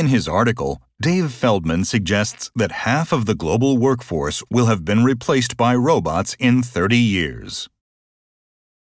In his article, Dave Feldman suggests that half of the global workforce will have been replaced by robots in 30 years.